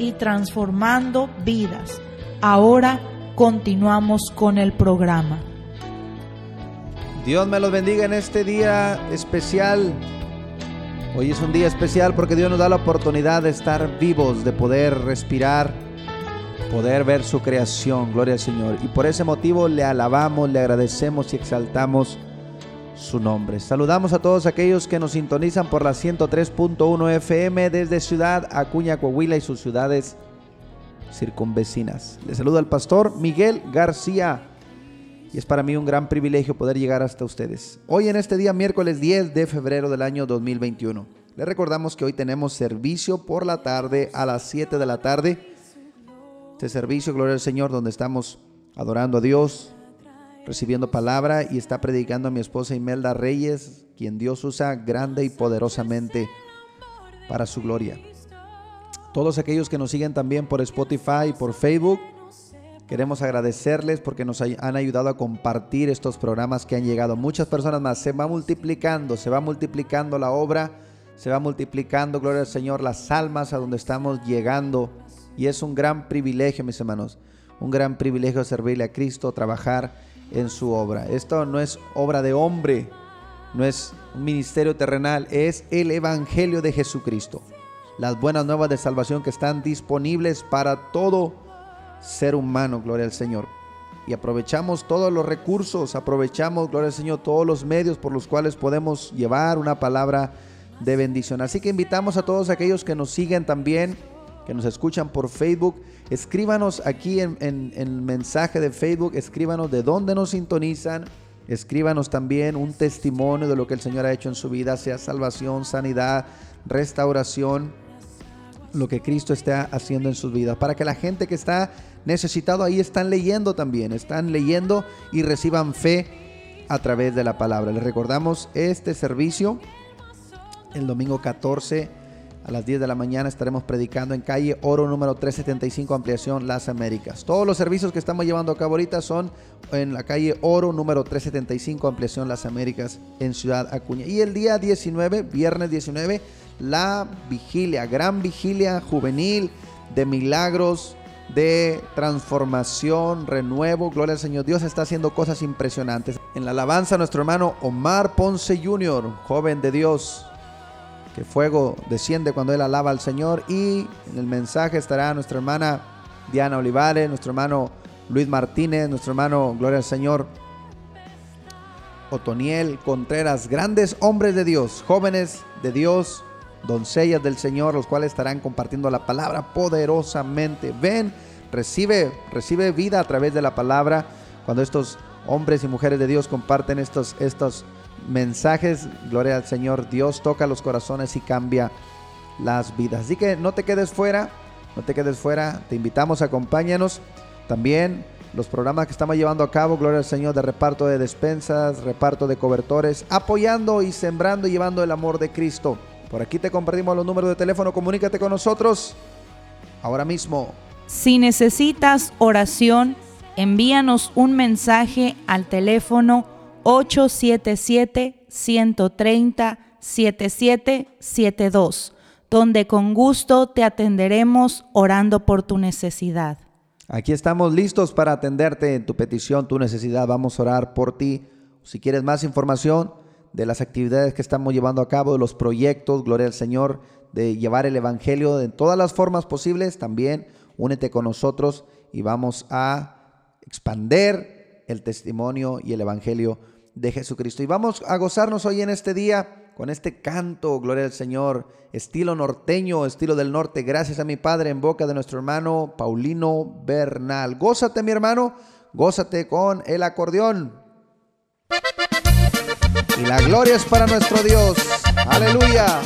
y transformando vidas. Ahora continuamos con el programa. Dios me los bendiga en este día especial. Hoy es un día especial porque Dios nos da la oportunidad de estar vivos, de poder respirar, poder ver su creación. Gloria al Señor. Y por ese motivo le alabamos, le agradecemos y exaltamos su nombre. Saludamos a todos aquellos que nos sintonizan por la 103.1 FM desde Ciudad Acuña, Coahuila y sus ciudades circunvecinas. Les saluda el pastor Miguel García y es para mí un gran privilegio poder llegar hasta ustedes. Hoy en este día, miércoles 10 de febrero del año 2021. Les recordamos que hoy tenemos servicio por la tarde a las 7 de la tarde. Este servicio, gloria al Señor, donde estamos adorando a Dios, recibiendo palabra y está predicando a mi esposa Imelda Reyes, quien Dios usa grande y poderosamente para su gloria. Todos aquellos que nos siguen también por Spotify y por Facebook, queremos agradecerles porque nos han ayudado a compartir estos programas que han llegado. Muchas personas más, se va multiplicando, se va multiplicando la obra, se va multiplicando, gloria al Señor, las almas a donde estamos llegando. Y es un gran privilegio, mis hermanos, un gran privilegio servirle a Cristo, trabajar en su obra. Esto no es obra de hombre, no es un ministerio terrenal, es el Evangelio de Jesucristo. Las buenas nuevas de salvación que están disponibles para todo ser humano, gloria al Señor. Y aprovechamos todos los recursos, aprovechamos, gloria al Señor, todos los medios por los cuales podemos llevar una palabra de bendición. Así que invitamos a todos aquellos que nos siguen también, que nos escuchan por Facebook, escríbanos aquí en, el mensaje de Facebook, escríbanos de dónde nos sintonizan, escríbanos también un testimonio de lo que el Señor ha hecho en su vida, sea salvación, sanidad, restauración, lo que Cristo está haciendo en sus vidas, para que la gente que está necesitado ahí están leyendo también, están leyendo y reciban fe a través de la palabra. Les recordamos este servicio el domingo 14 a las 10 de la mañana estaremos predicando en calle Oro número 375, ampliación Las Américas. Todos los servicios que estamos llevando a cabo ahorita son en la calle Oro número 375, ampliación Las Américas en Ciudad Acuña. Y el día 19, viernes 19, la vigilia, gran vigilia juvenil de milagros, de transformación, renuevo. Gloria al Señor. Dios está haciendo cosas impresionantes. En la alabanza, nuestro hermano Omar Ponce Jr., joven de Dios, que fuego desciende cuando él alaba al Señor. Y en el mensaje estará nuestra hermana Diana Olivares, nuestro hermano Luis Martínez, nuestro hermano, gloria al Señor, Otoniel Contreras, grandes hombres de Dios, jóvenes de Dios, doncellas del Señor, los cuales estarán compartiendo la palabra poderosamente. Ven, recibe, recibe vida a través de la palabra cuando estos hombres y mujeres de Dios comparten estos, estos mensajes, gloria al Señor, Dios toca los corazones y cambia las vidas. Así que no te quedes fuera, no te quedes fuera, te invitamos, acompáñanos. También los programas que estamos llevando a cabo, gloria al Señor, de reparto de despensas, reparto de cobertores, apoyando y sembrando y llevando el amor de Cristo. Por aquí te compartimos los números de teléfono, comunícate con nosotros ahora mismo. Si necesitas oración, envíanos un mensaje al teléfono 877-130-7772, donde con gusto te atenderemos orando por tu necesidad. Aquí estamos listos para atenderte en tu petición, tu necesidad. Vamos a orar por ti. Si quieres más información de las actividades que estamos llevando a cabo, de los proyectos, gloria al Señor, de llevar el Evangelio de todas las formas posibles, también únete con nosotros y vamos a expander el testimonio y el evangelio de Jesucristo. Y vamos a gozarnos hoy en este día con este canto, gloria al Señor, estilo norteño, estilo del norte, gracias a mi Padre en boca de nuestro hermano Paulino Bernal. Gózate mi hermano, gózate con el acordeón. Y la gloria es para nuestro Dios. Aleluya.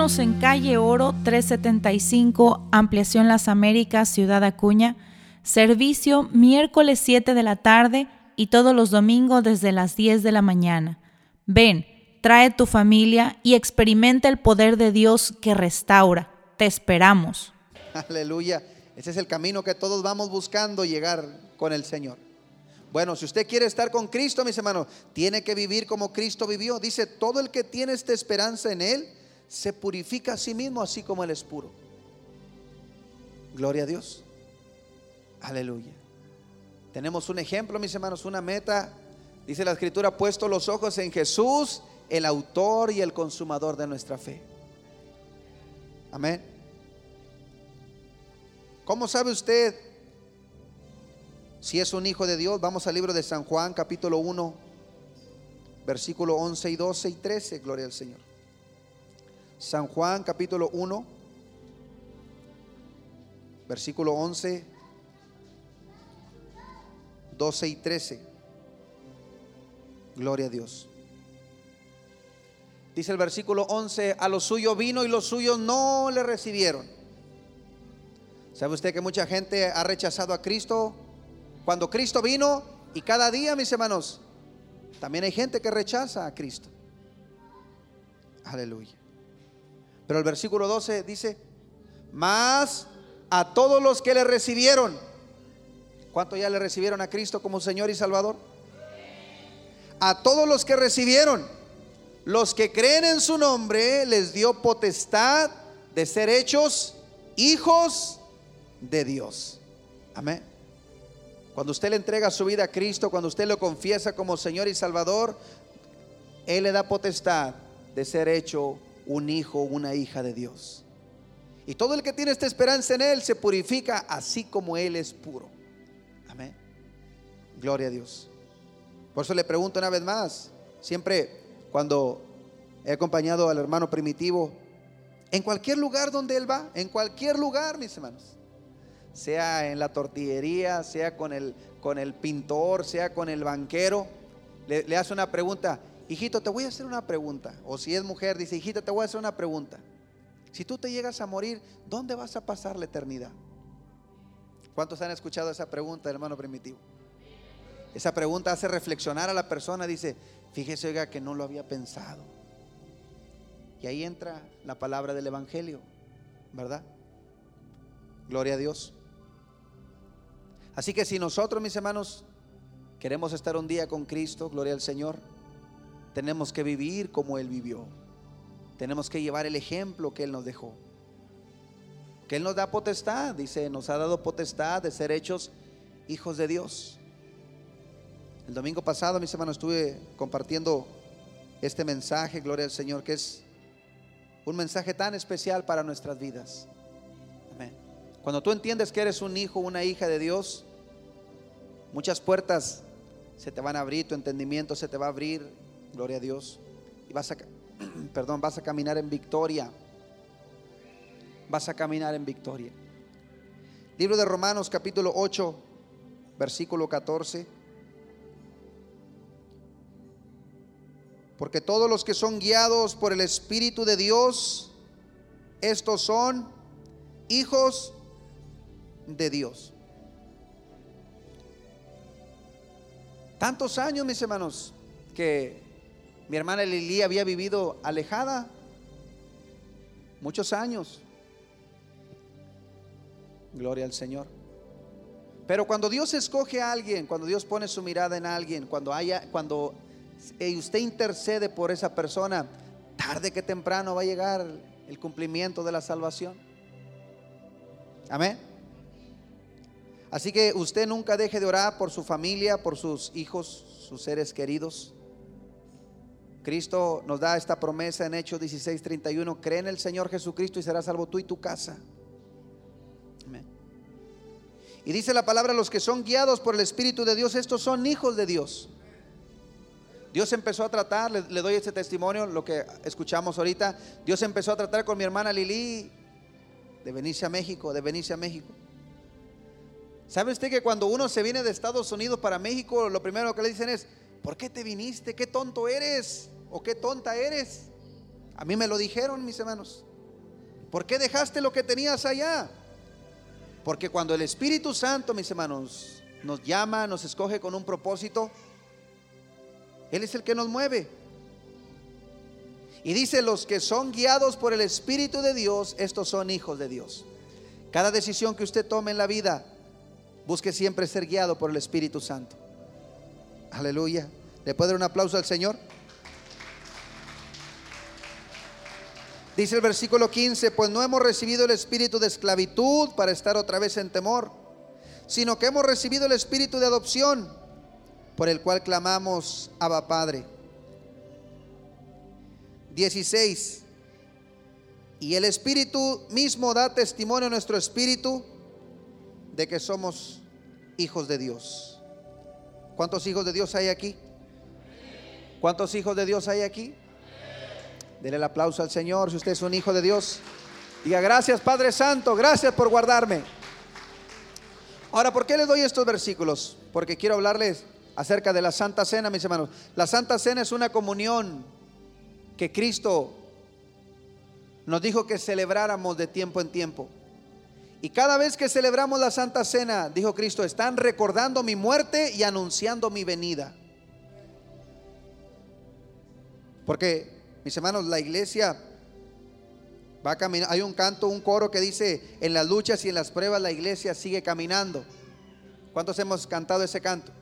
En calle Oro 375, Ampliación Las Américas, Ciudad Acuña. Servicio miércoles 7 de la tarde y todos los domingos desde las 10 de la mañana. Ven, trae tu familia y experimenta el poder de Dios que restaura. Te esperamos. Aleluya. Ese es el camino que todos vamos buscando llegar con el Señor. Bueno, si usted quiere estar con Cristo, mis hermanos, tiene que vivir como Cristo vivió. Dice, todo el que tiene esta esperanza en Él, se purifica a sí mismo así como Él es puro. Gloria a Dios. Aleluya. Tenemos un ejemplo, mis hermanos, una meta. Dice la escritura, puesto los ojos en Jesús, el autor y el consumador de nuestra fe. Amén. ¿Cómo sabe usted si es un hijo de Dios? Vamos al libro de San Juan, capítulo 1, versículo 11 y 12 y 13. Gloria al Señor. San Juan capítulo 1, versículo 11, 12 y 13. Gloria a Dios. Dice el versículo 11, a lo suyo vino y los suyos no le recibieron. ¿Sabe usted que mucha gente ha rechazado a Cristo cuando Cristo vino? Y cada día, mis hermanos, también hay gente que rechaza a Cristo. Aleluya. Pero el versículo 12 dice, más a todos los que le recibieron. ¿Cuánto ya le recibieron a Cristo como Señor y Salvador? A todos los que recibieron, los que creen en su nombre, les dio potestad de ser hechos hijos de Dios. Amén. Cuando usted le entrega su vida a Cristo, cuando usted lo confiesa como Señor y Salvador, Él le da potestad de ser hecho un hijo, una hija de Dios. Y todo el que tiene esta esperanza en Él se purifica así como Él es puro. Amén. Gloria a Dios. Por eso le pregunto una vez más, siempre cuando he acompañado al hermano primitivo, en cualquier lugar donde Él va, en cualquier lugar, mis hermanos, sea en la tortillería, sea con el, con el pintor, sea con el banquero, le, le hace una pregunta, hijito, te voy a hacer una pregunta. O si es mujer, dice, hijito, te voy a hacer una pregunta. Si tú te llegas a morir, ¿dónde vas a pasar la eternidad? ¿Cuántos han escuchado esa pregunta, hermano primitivo? Esa pregunta hace reflexionar a la persona, dice, fíjese, oiga, que no lo había pensado. Y ahí entra la palabra del Evangelio, ¿verdad? Gloria a Dios. Así que si nosotros, mis hermanos, queremos estar un día con Cristo, gloria al Señor, tenemos que vivir como Él vivió. Tenemos que llevar el ejemplo que Él nos dejó. Que Él nos da potestad, dice, nos ha dado potestad de ser hechos hijos de Dios. El domingo pasado, mis hermanos, estuve compartiendo este mensaje, gloria al Señor, que es un mensaje tan especial para nuestras vidas. Amén. Cuando tú entiendes que eres un hijo, una hija de Dios, muchas puertas se te van a abrir, tu entendimiento se te va a abrir, Gloria a Dios. Y vas a, perdón, vas a caminar en victoria. Vas a caminar en victoria. Libro de Romanos capítulo 8, versículo 14. Porque todos los que son guiados por el Espíritu de Dios, estos son hijos de Dios. Tantos años, mis hermanos, que mi hermana Lili había vivido alejada muchos años. Gloria al Señor. Pero cuando Dios escoge a alguien, cuando Dios pone su mirada en alguien, cuando haya, cuando usted intercede por esa persona, tarde que temprano va a llegar el cumplimiento de la salvación. Amén. Así que usted nunca deje de orar por su familia, por sus hijos, sus seres queridos. Cristo nos da esta promesa en Hechos 16:31, cree en el Señor Jesucristo y serás salvo tú y tu casa. Y dice la palabra, los que son guiados por el Espíritu de Dios, estos son hijos de Dios. Dios empezó a tratar, le, le doy este testimonio, lo que escuchamos ahorita, Dios empezó a tratar con mi hermana Lili de venirse a México, de venirse a México. ¿Sabe usted que cuando uno se viene de Estados Unidos para México, lo primero que le dicen es, ¿por qué te viniste? ¿Qué tonto eres? ¿O qué tonta eres? A mí me lo dijeron, mis hermanos. ¿Por qué dejaste lo que tenías allá? Porque cuando el Espíritu Santo, mis hermanos, nos llama, nos escoge con un propósito, Él es el que nos mueve. Y dice, los que son guiados por el Espíritu de Dios, estos son hijos de Dios. Cada decisión que usted tome en la vida, busque siempre ser guiado por el Espíritu Santo. Aleluya. ¿Le puede dar un aplauso al Señor? Dice el versículo 15, pues no hemos recibido el espíritu de esclavitud para estar otra vez en temor, sino que hemos recibido el espíritu de adopción, por el cual clamamos, Abba Padre. 16. Y el espíritu mismo da testimonio a nuestro espíritu de que somos hijos de Dios. ¿Cuántos hijos de Dios hay aquí? ¿Cuántos hijos de Dios hay aquí? Dele el aplauso al Señor si usted es un hijo de Dios. Diga gracias Padre Santo, gracias por guardarme. Ahora, ¿por qué les doy estos versículos? Porque quiero hablarles acerca de la Santa Cena, mis hermanos. La Santa Cena es una comunión que Cristo nos dijo que celebráramos de tiempo en tiempo. Y cada vez que celebramos la Santa Cena, dijo Cristo, están recordando mi muerte y anunciando mi venida. Porque mis hermanos, la iglesia va a caminar. Hay un canto, un coro que dice, en las luchas y en las pruebas la iglesia sigue caminando. ¿Cuántos hemos cantado ese canto?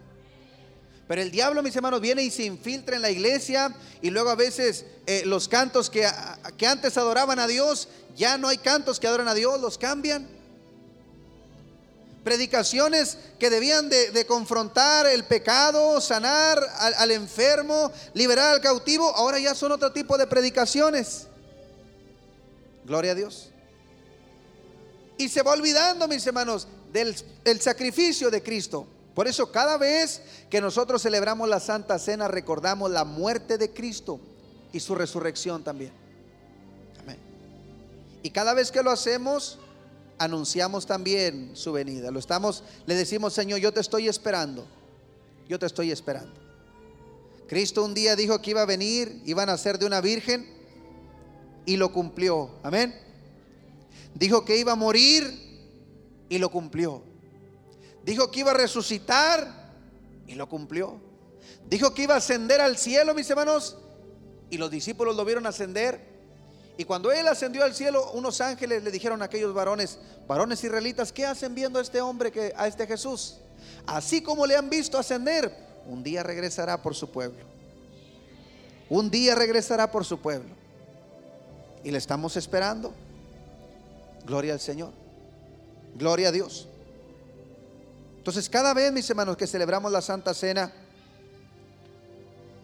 Pero el diablo, mis hermanos, viene y se infiltra en la iglesia y luego a veces eh, los cantos que, que antes adoraban a Dios, ya no hay cantos que adoran a Dios, los cambian predicaciones que debían de, confrontar el pecado, sanar al, enfermo, liberar al cautivo, ahora ya son otro tipo de predicaciones. Gloria a Dios. Y se va olvidando, mis hermanos, del, sacrificio de Cristo. Por eso cada vez que nosotros celebramos la Santa Cena recordamos la muerte de Cristo y su resurrección también. Amén. Y cada vez que lo hacemos, anunciamos también su venida. Lo estamos, le decimos, Señor, yo te estoy esperando. Yo te estoy esperando. Cristo un día dijo que iba a venir, iba a nacer de una virgen y lo cumplió. Amén. Dijo que iba a morir y lo cumplió. Dijo que iba a resucitar y lo cumplió. Dijo que iba a ascender al cielo, mis hermanos, y los discípulos lo vieron ascender y cuando él ascendió al cielo, unos ángeles le dijeron a aquellos varones, varones israelitas, ¿qué hacen viendo a este hombre, que, a este Jesús? Así como le han visto ascender, un día regresará por su pueblo. Un día regresará por su pueblo. Y le estamos esperando. Gloria al Señor. Gloria a Dios. Entonces, cada vez, mis hermanos, que celebramos la Santa Cena,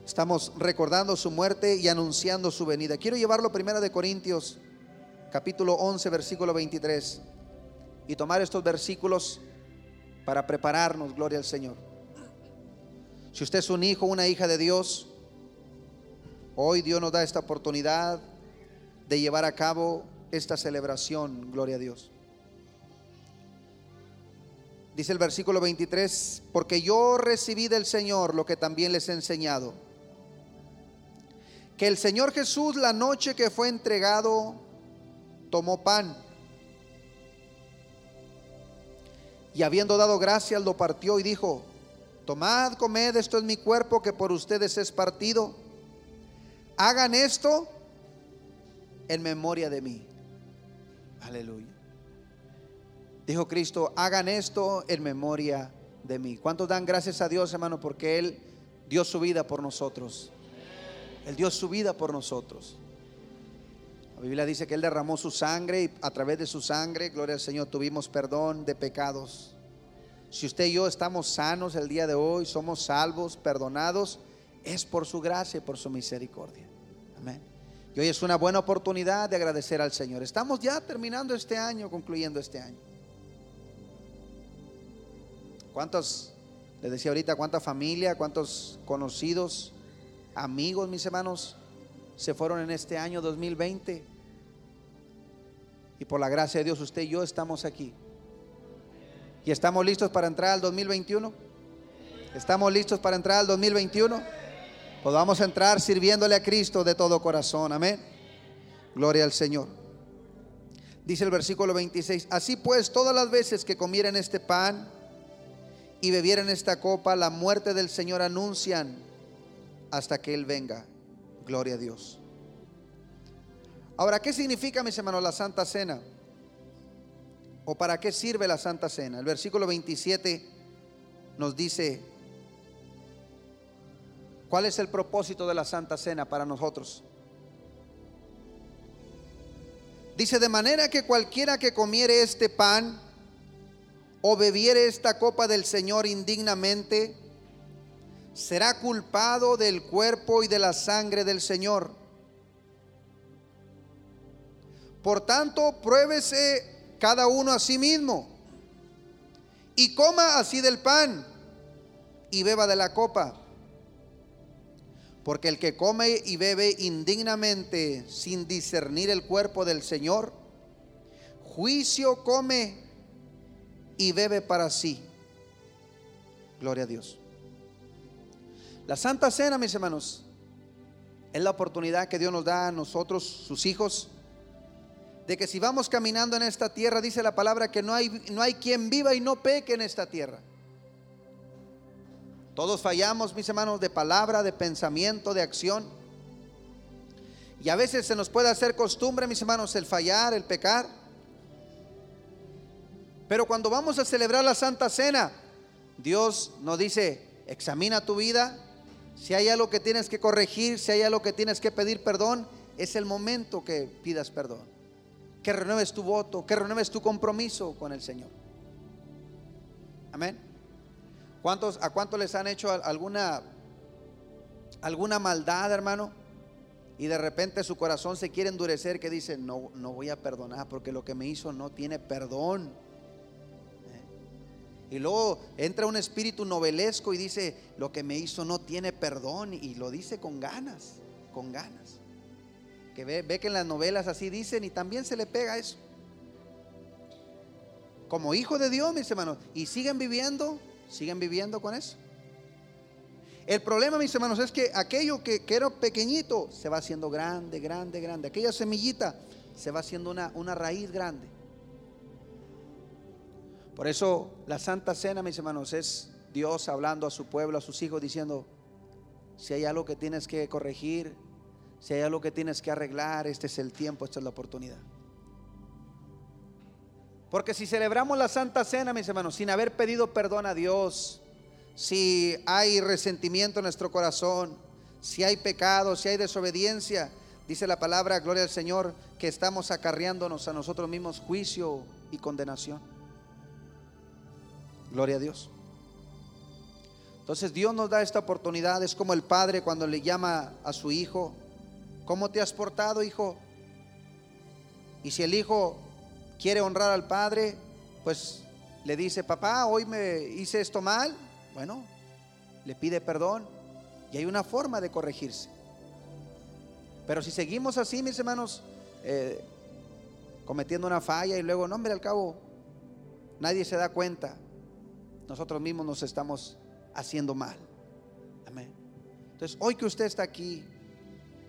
Estamos recordando su muerte y anunciando su venida. Quiero llevarlo primero de Corintios, capítulo 11, versículo 23, y tomar estos versículos para prepararnos, gloria al Señor. Si usted es un hijo, una hija de Dios, hoy Dios nos da esta oportunidad de llevar a cabo esta celebración, gloria a Dios. Dice el versículo 23, porque yo recibí del Señor lo que también les he enseñado que el Señor Jesús la noche que fue entregado tomó pan y habiendo dado gracias lo partió y dijo, tomad, comed, esto es mi cuerpo que por ustedes es partido. Hagan esto en memoria de mí. Aleluya. Dijo Cristo, hagan esto en memoria de mí. ¿Cuántos dan gracias a Dios, hermano? Porque Él dio su vida por nosotros. Él dio su vida por nosotros. La Biblia dice que Él derramó su sangre y a través de su sangre, gloria al Señor, tuvimos perdón de pecados. Si usted y yo estamos sanos el día de hoy, somos salvos, perdonados, es por su gracia y por su misericordia. Amén. Y hoy es una buena oportunidad de agradecer al Señor. Estamos ya terminando este año, concluyendo este año. ¿Cuántos, les decía ahorita, cuánta familia, cuántos conocidos amigos, mis hermanos, se fueron en este año 2020. Y por la gracia de Dios, usted y yo estamos aquí. ¿Y estamos listos para entrar al 2021? ¿Estamos listos para entrar al 2021? Pues vamos a entrar sirviéndole a Cristo de todo corazón. Amén. Gloria al Señor. Dice el versículo 26, así pues todas las veces que comieran este pan y bebieran esta copa, la muerte del Señor anuncian hasta que Él venga. Gloria a Dios. Ahora, ¿qué significa, mis hermanos, la Santa Cena? ¿O para qué sirve la Santa Cena? El versículo 27 nos dice, ¿cuál es el propósito de la Santa Cena para nosotros? Dice, de manera que cualquiera que comiere este pan o bebiere esta copa del Señor indignamente, será culpado del cuerpo y de la sangre del Señor. Por tanto, pruébese cada uno a sí mismo y coma así del pan y beba de la copa. Porque el que come y bebe indignamente sin discernir el cuerpo del Señor, juicio come y bebe para sí. Gloria a Dios. La Santa Cena, mis hermanos, es la oportunidad que Dios nos da a nosotros, sus hijos, de que si vamos caminando en esta tierra, dice la palabra que no hay, no hay quien viva y no peque en esta tierra. Todos fallamos, mis hermanos, de palabra, de pensamiento, de acción. Y a veces se nos puede hacer costumbre, mis hermanos, el fallar, el pecar. Pero cuando vamos a celebrar la Santa Cena, Dios nos dice, examina tu vida. Si hay algo que tienes que corregir, si hay algo que tienes que pedir perdón, es el momento que pidas perdón. Que renueves tu voto, que renueves tu compromiso con el Señor. Amén. ¿Cuántos, ¿A cuántos les han hecho alguna, alguna maldad, hermano? Y de repente su corazón se quiere endurecer que dice, no, no voy a perdonar porque lo que me hizo no tiene perdón. Y luego entra un espíritu novelesco y dice, lo que me hizo no tiene perdón. Y lo dice con ganas, con ganas. Que ve, ve que en las novelas así dicen y también se le pega eso. Como hijo de Dios, mis hermanos. Y siguen viviendo ¿Siguen viviendo con eso? El problema, mis hermanos, es que aquello que, era pequeñito se va haciendo grande, grande, grande. Aquella semillita se va haciendo una, una raíz grande. Por eso la Santa Cena, mis hermanos, es Dios hablando a su pueblo, a sus hijos, diciendo, si hay algo que tienes que corregir, si hay algo que tienes que arreglar, este es el tiempo, esta es la oportunidad. Porque si celebramos la Santa Cena, mis hermanos, sin haber pedido perdón a Dios, si hay resentimiento en nuestro corazón, si hay pecado, si hay desobediencia, dice la palabra, gloria al Señor, que estamos acarreándonos a nosotros mismos juicio y condenación. Gloria a Dios. Entonces Dios nos da esta oportunidad, es como el padre cuando le llama a su hijo, ¿cómo te has portado, hijo? Y si el hijo quiere honrar al padre, pues le dice, papá, hoy me hice esto mal. Bueno, le pide perdón y hay una forma de corregirse. Pero si seguimos así, mis hermanos, eh, cometiendo una falla y luego, no, hombre, al cabo, nadie se da cuenta, nosotros mismos nos estamos haciendo mal. Amén. Entonces, hoy que usted está aquí,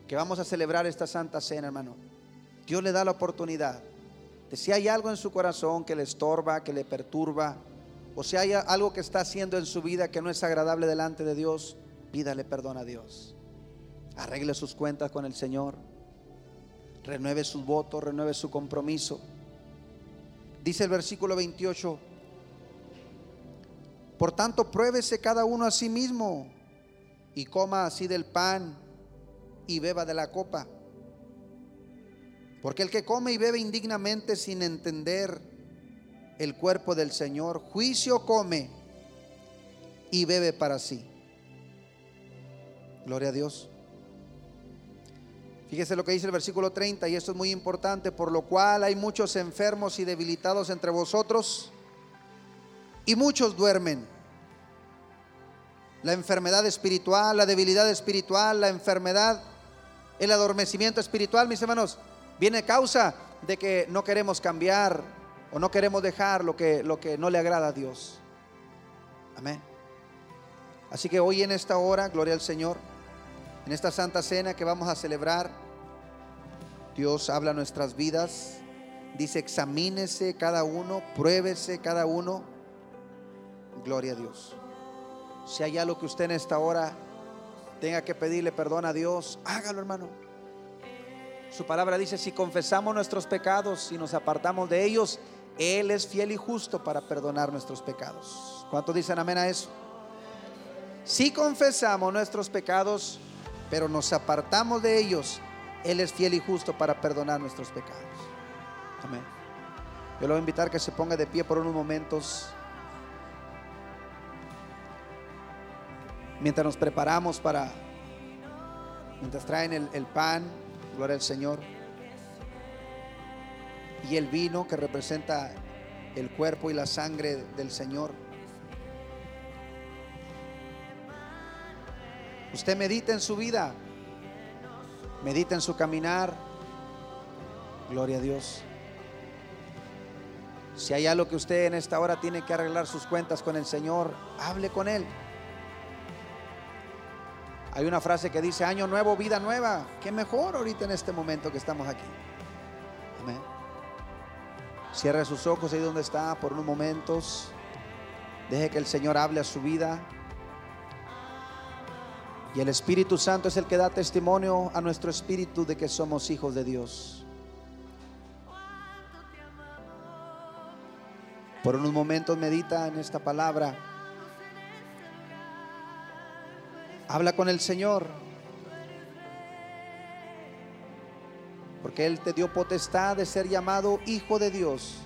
que vamos a celebrar esta Santa Cena, hermano, Dios le da la oportunidad si hay algo en su corazón que le estorba, que le perturba, o si hay algo que está haciendo en su vida que no es agradable delante de Dios, pídale perdón a Dios. Arregle sus cuentas con el Señor. Renueve sus votos, renueve su compromiso. Dice el versículo 28, por tanto, pruébese cada uno a sí mismo y coma así del pan y beba de la copa. Porque el que come y bebe indignamente sin entender el cuerpo del Señor, juicio come y bebe para sí. Gloria a Dios. Fíjese lo que dice el versículo 30 y esto es muy importante, por lo cual hay muchos enfermos y debilitados entre vosotros y muchos duermen. La enfermedad espiritual, la debilidad espiritual, la enfermedad, el adormecimiento espiritual, mis hermanos, viene causa de que no queremos cambiar o no queremos dejar lo que, lo que no le agrada a Dios. Amén. Así que hoy en esta hora, gloria al Señor, en esta santa cena que vamos a celebrar, Dios habla nuestras vidas. Dice, examínese cada uno, pruébese cada uno. Gloria a Dios. Si hay algo que usted en esta hora tenga que pedirle perdón a Dios, hágalo hermano. Su palabra dice, si confesamos nuestros pecados y nos apartamos de ellos, Él es fiel y justo para perdonar nuestros pecados. ¿Cuántos dicen amén a eso? Si confesamos nuestros pecados, pero nos apartamos de ellos, Él es fiel y justo para perdonar nuestros pecados. Amén. Yo lo voy a invitar que se ponga de pie por unos momentos. Mientras nos preparamos para, mientras traen el, pan, gloria al Señor, y el vino que representa el cuerpo y la sangre del Señor. Usted medita en su vida, medita en su caminar. Gloria a Dios. Si hay algo que usted en esta hora tiene que arreglar sus cuentas con el Señor, hable con Él. Hay una frase que dice, año nuevo, vida nueva. Qué mejor ahorita en este momento que estamos aquí. Amén. Cierre sus ojos ahí donde está por unos momentos. Deje que el Señor hable a su vida. Y el Espíritu Santo es el que da testimonio a nuestro espíritu de que somos hijos de Dios. Por unos momentos medita en esta palabra. Habla con el Señor. Porque Él te dio potestad de ser llamado hijo de Dios,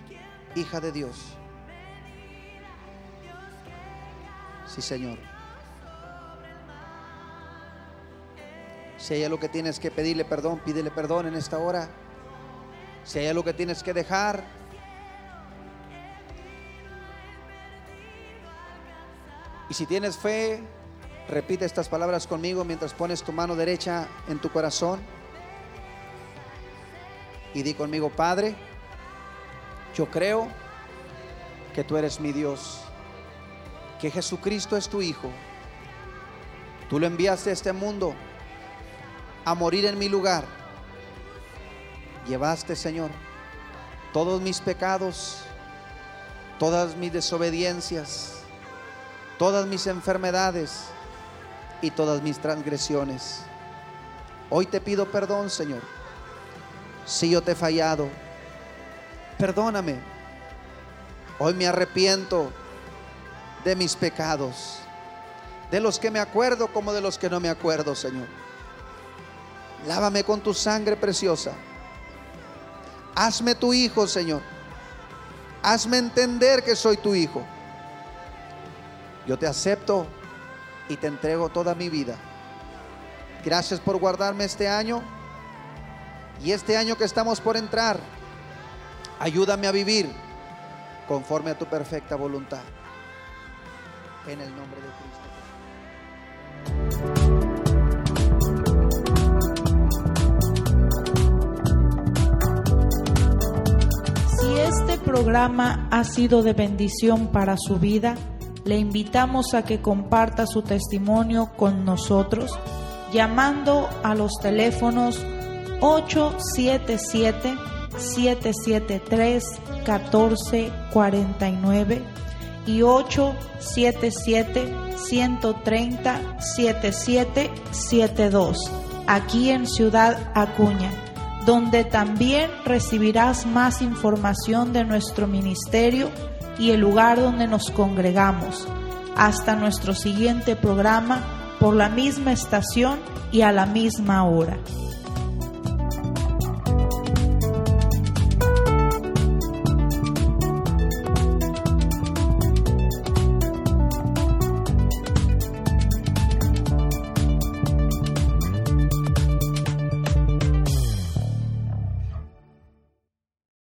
hija de Dios. Sí, Señor. Si hay algo que tienes que pedirle perdón, pídele perdón en esta hora. Si hay algo que tienes que dejar, y si tienes fe, repite estas palabras conmigo mientras pones tu mano derecha en tu corazón. Y di conmigo, Padre, yo creo que tú eres mi Dios, que Jesucristo es tu Hijo. Tú lo enviaste a este mundo a morir en mi lugar. Llevaste, Señor, todos mis pecados, todas mis desobediencias, todas mis enfermedades y todas mis transgresiones. Hoy te pido perdón, Señor, si yo te he fallado. Perdóname. Hoy me arrepiento de mis pecados, de los que me acuerdo como de los que no me acuerdo, Señor. Lávame con tu sangre preciosa. Hazme tu hijo, Señor. Hazme entender que soy tu hijo. Yo te acepto y te entrego toda mi vida. Gracias por guardarme este año y este año que estamos por entrar. Ayúdame a vivir conforme a tu perfecta voluntad. En el nombre de Cristo. Si este programa ha sido de bendición para su vida, le invitamos a que comparta su testimonio con nosotros llamando a los teléfonos 877-773-1449 y 877-130-7772 aquí en Ciudad Acuña, donde también recibirás más información de nuestro ministerio y el lugar donde nos congregamos. Hasta nuestro siguiente programa por la misma estación y a la misma hora.